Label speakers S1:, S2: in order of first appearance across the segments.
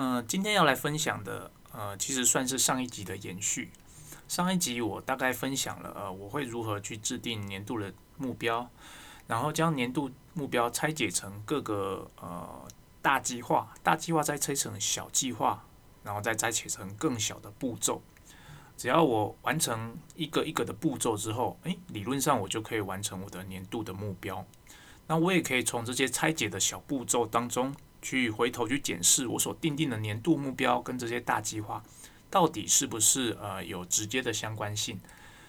S1: 嗯，今天要来分享的，呃，其实算是上一集的延续。上一集我大概分享了，呃，我会如何去制定年度的目标，然后将年度目标拆解成各个呃大计划，大计划再拆成小计划，然后再拆解成更小的步骤。只要我完成一个一个的步骤之后，诶，理论上我就可以完成我的年度的目标。那我也可以从这些拆解的小步骤当中。去回头去检视我所定定的年度目标跟这些大计划，到底是不是呃有直接的相关性？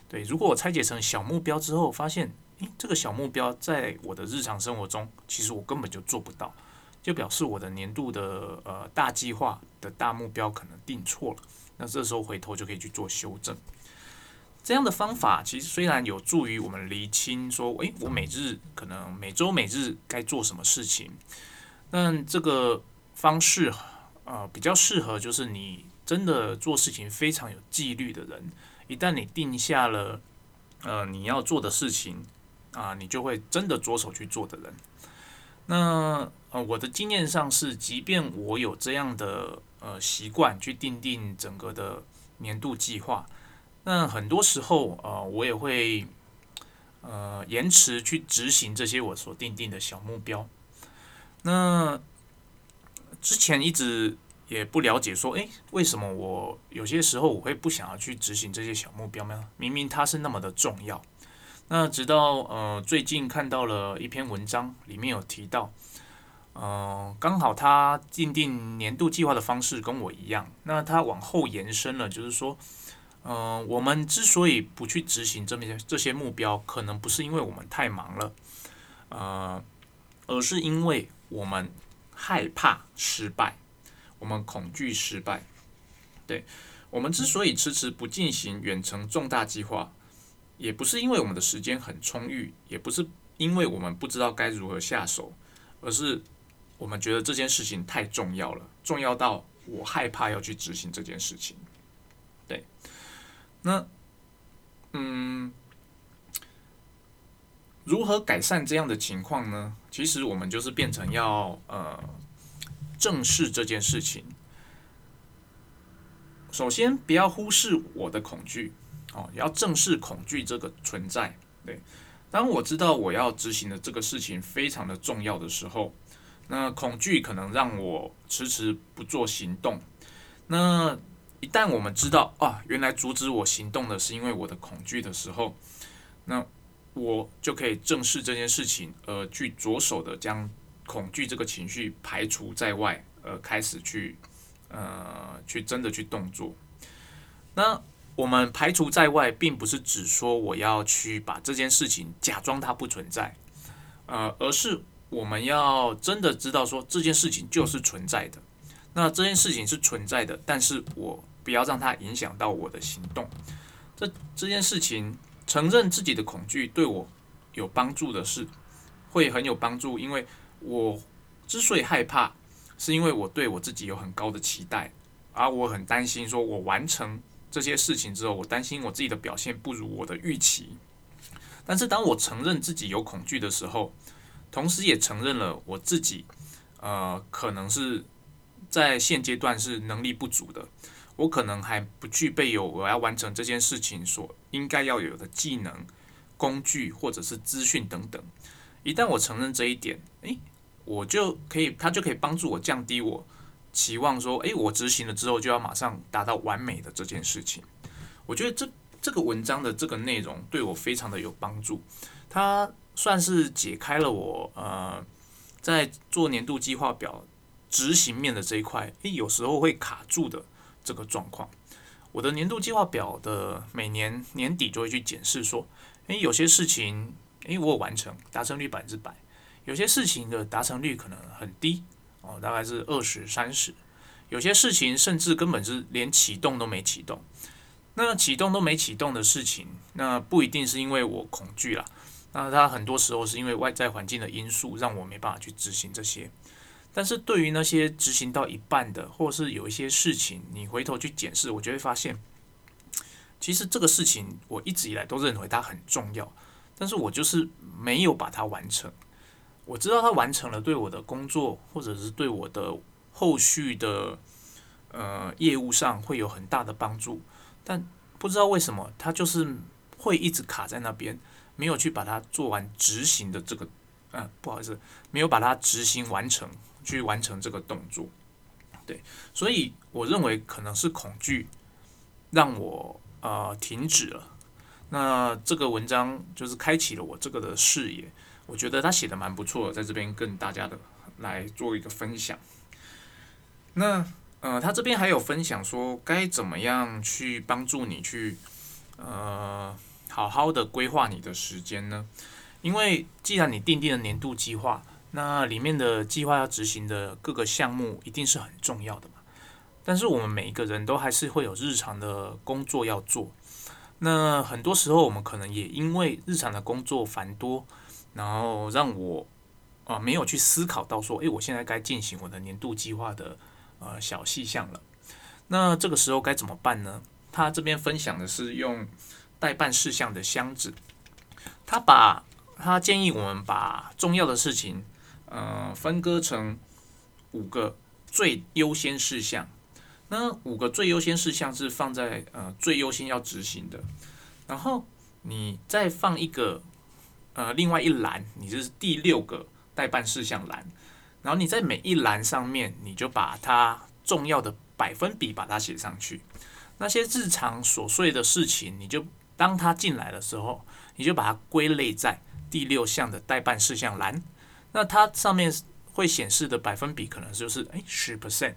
S1: 对，如果我拆解成小目标之后，发现诶这个小目标在我的日常生活中，其实我根本就做不到，就表示我的年度的呃大计划的大目标可能定错了。那这时候回头就可以去做修正。这样的方法其实虽然有助于我们厘清说，诶，我每日可能每周每日该做什么事情。但这个方式，呃，比较适合就是你真的做事情非常有纪律的人。一旦你定下了，呃，你要做的事情，啊，你就会真的着手去做的人。那呃，我的经验上是，即便我有这样的呃习惯去定定整个的年度计划，那很多时候，呃，我也会呃延迟去执行这些我所定定的小目标。那之前一直也不了解，说，诶，为什么我有些时候我会不想要去执行这些小目标呢？明明它是那么的重要。那直到呃最近看到了一篇文章，里面有提到，呃，刚好他定定年度计划的方式跟我一样。那他往后延伸了，就是说，嗯，我们之所以不去执行这些这些目标，可能不是因为我们太忙了，呃，而是因为。我们害怕失败，我们恐惧失败。对我们之所以迟迟不进行远程重大计划，也不是因为我们的时间很充裕，也不是因为我们不知道该如何下手，而是我们觉得这件事情太重要了，重要到我害怕要去执行这件事情。对，那嗯。如何改善这样的情况呢？其实我们就是变成要呃正视这件事情。首先，不要忽视我的恐惧，哦，要正视恐惧这个存在。对，当我知道我要执行的这个事情非常的重要的时候，那恐惧可能让我迟迟不做行动。那一旦我们知道啊，原来阻止我行动的是因为我的恐惧的时候，那。我就可以正视这件事情，呃，去着手的将恐惧这个情绪排除在外，呃，开始去，呃，去真的去动作。那我们排除在外，并不是指说我要去把这件事情假装它不存在，呃，而是我们要真的知道说这件事情就是存在的。那这件事情是存在的，但是我不要让它影响到我的行动。这这件事情。承认自己的恐惧对我有帮助的是，会很有帮助，因为我之所以害怕，是因为我对我自己有很高的期待，而我很担心，说我完成这些事情之后，我担心我自己的表现不如我的预期。但是当我承认自己有恐惧的时候，同时也承认了我自己，呃，可能是在现阶段是能力不足的。我可能还不具备有我要完成这件事情所应该要有的技能、工具或者是资讯等等。一旦我承认这一点，诶，我就可以，它就可以帮助我降低我期望说，诶，我执行了之后就要马上达到完美的这件事情。我觉得这这个文章的这个内容对我非常的有帮助，它算是解开了我呃在做年度计划表执行面的这一块，诶，有时候会卡住的。这个状况，我的年度计划表的每年年底就会去检视，说，诶，有些事情，诶，我有完成，达成率百分之百；有些事情的达成率可能很低，哦，大概是二十三十；有些事情甚至根本是连启动都没启动。那启动都没启动的事情，那不一定是因为我恐惧啦，那它很多时候是因为外在环境的因素，让我没办法去执行这些。但是对于那些执行到一半的，或者是有一些事情，你回头去检视，我就会发现，其实这个事情我一直以来都认为它很重要，但是我就是没有把它完成。我知道它完成了，对我的工作或者是对我的后续的呃业务上会有很大的帮助，但不知道为什么它就是会一直卡在那边，没有去把它做完执行的这个，嗯，不好意思，没有把它执行完成，去完成这个动作。对，所以我认为可能是恐惧让我呃停止了。那这个文章就是开启了我这个的视野，我觉得他写的蛮不错，在这边跟大家的来做一个分享。那呃，他这边还有分享说该怎么样去帮助你去呃好好的规划你的时间呢？因为既然你定定了年度计划，那里面的计划要执行的各个项目一定是很重要的嘛。但是我们每一个人都还是会有日常的工作要做。那很多时候，我们可能也因为日常的工作繁多，然后让我啊没有去思考到说，诶，我现在该进行我的年度计划的呃小细项了。那这个时候该怎么办呢？他这边分享的是用代办事项的箱子，他把他建议我们把重要的事情呃分割成五个最优先事项。那五个最优先事项是放在呃最优先要执行的，然后你再放一个呃另外一栏，你就是第六个代办事项栏，然后你在每一栏上面，你就把它重要的百分比把它写上去。那些日常琐碎的事情，你就当它进来的时候，你就把它归类在第六项的代办事项栏。那它上面会显示的百分比可能就是哎十 percent。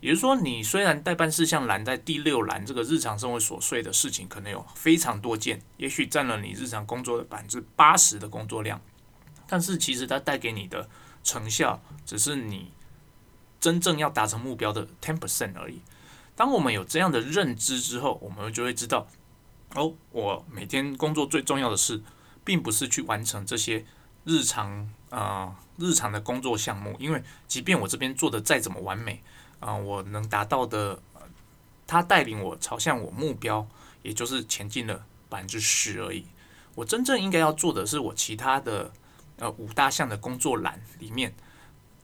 S1: 也就是说，你虽然代办事项栏在第六栏，这个日常生活琐碎的事情可能有非常多件，也许占了你日常工作的百分之八十的工作量，但是其实它带给你的成效，只是你真正要达成目标的 ten percent 而已。当我们有这样的认知之后，我们就会知道，哦，我每天工作最重要的事，并不是去完成这些日常啊日常的工作项目，因为即便我这边做的再怎么完美。啊，我能达到的，他带领我朝向我目标，也就是前进了百分之十而已。我真正应该要做的是，我其他的呃五大项的工作栏里面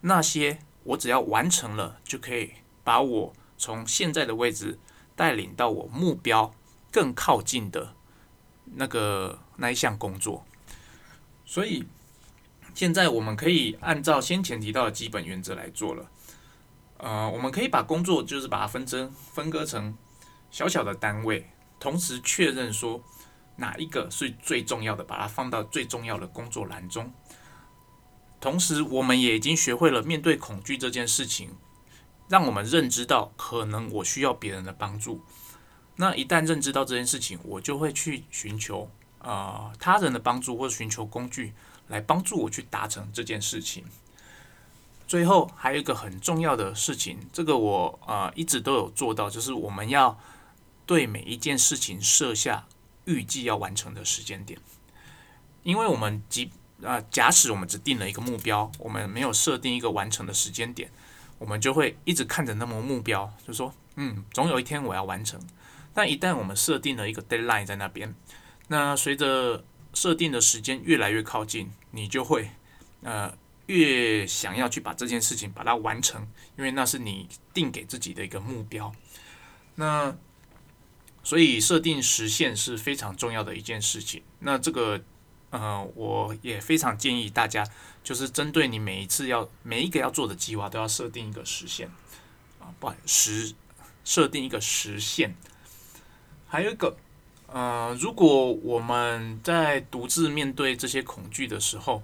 S1: 那些，我只要完成了，就可以把我从现在的位置带领到我目标更靠近的那个那一项工作。所以现在我们可以按照先前提到的基本原则来做了。呃，我们可以把工作就是把它分成分割成小小的单位，同时确认说哪一个是最重要的，把它放到最重要的工作栏中。同时，我们也已经学会了面对恐惧这件事情，让我们认知到可能我需要别人的帮助。那一旦认知到这件事情，我就会去寻求啊他人的帮助，或者寻求工具来帮助我去达成这件事情。最后还有一个很重要的事情，这个我啊一直都有做到，就是我们要对每一件事情设下预计要完成的时间点。因为我们即啊假使我们只定了一个目标，我们没有设定一个完成的时间点，我们就会一直看着那么目标，就说嗯总有一天我要完成。但一旦我们设定了一个 deadline 在那边，那随着设定的时间越来越靠近，你就会呃。越想要去把这件事情把它完成，因为那是你定给自己的一个目标。那所以设定时限是非常重要的一件事情。那这个呃，我也非常建议大家，就是针对你每一次要每一个要做的计划，都要设定一个时限啊，不时设定一个时限。还有一个呃，如果我们在独自面对这些恐惧的时候，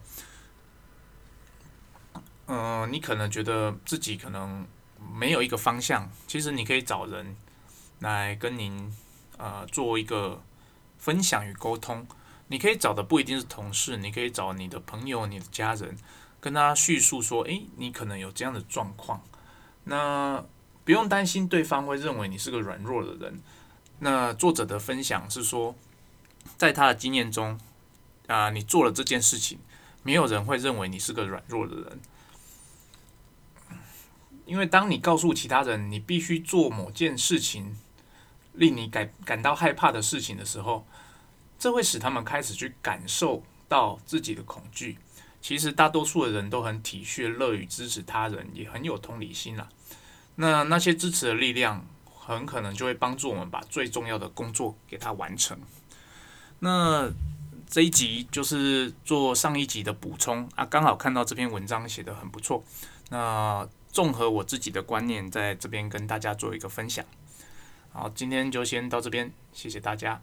S1: 嗯，你可能觉得自己可能没有一个方向，其实你可以找人来跟您呃做一个分享与沟通。你可以找的不一定是同事，你可以找你的朋友、你的家人，跟他叙述说：“诶，你可能有这样的状况。”那不用担心对方会认为你是个软弱的人。那作者的分享是说，在他的经验中啊，你做了这件事情，没有人会认为你是个软弱的人。因为当你告诉其他人你必须做某件事情，令你感感到害怕的事情的时候，这会使他们开始去感受到自己的恐惧。其实大多数的人都很体恤、乐于支持他人，也很有同理心啦。那那些支持的力量，很可能就会帮助我们把最重要的工作给它完成。那这一集就是做上一集的补充啊，刚好看到这篇文章写得很不错。那综合我自己的观念，在这边跟大家做一个分享。好，今天就先到这边，谢谢大家。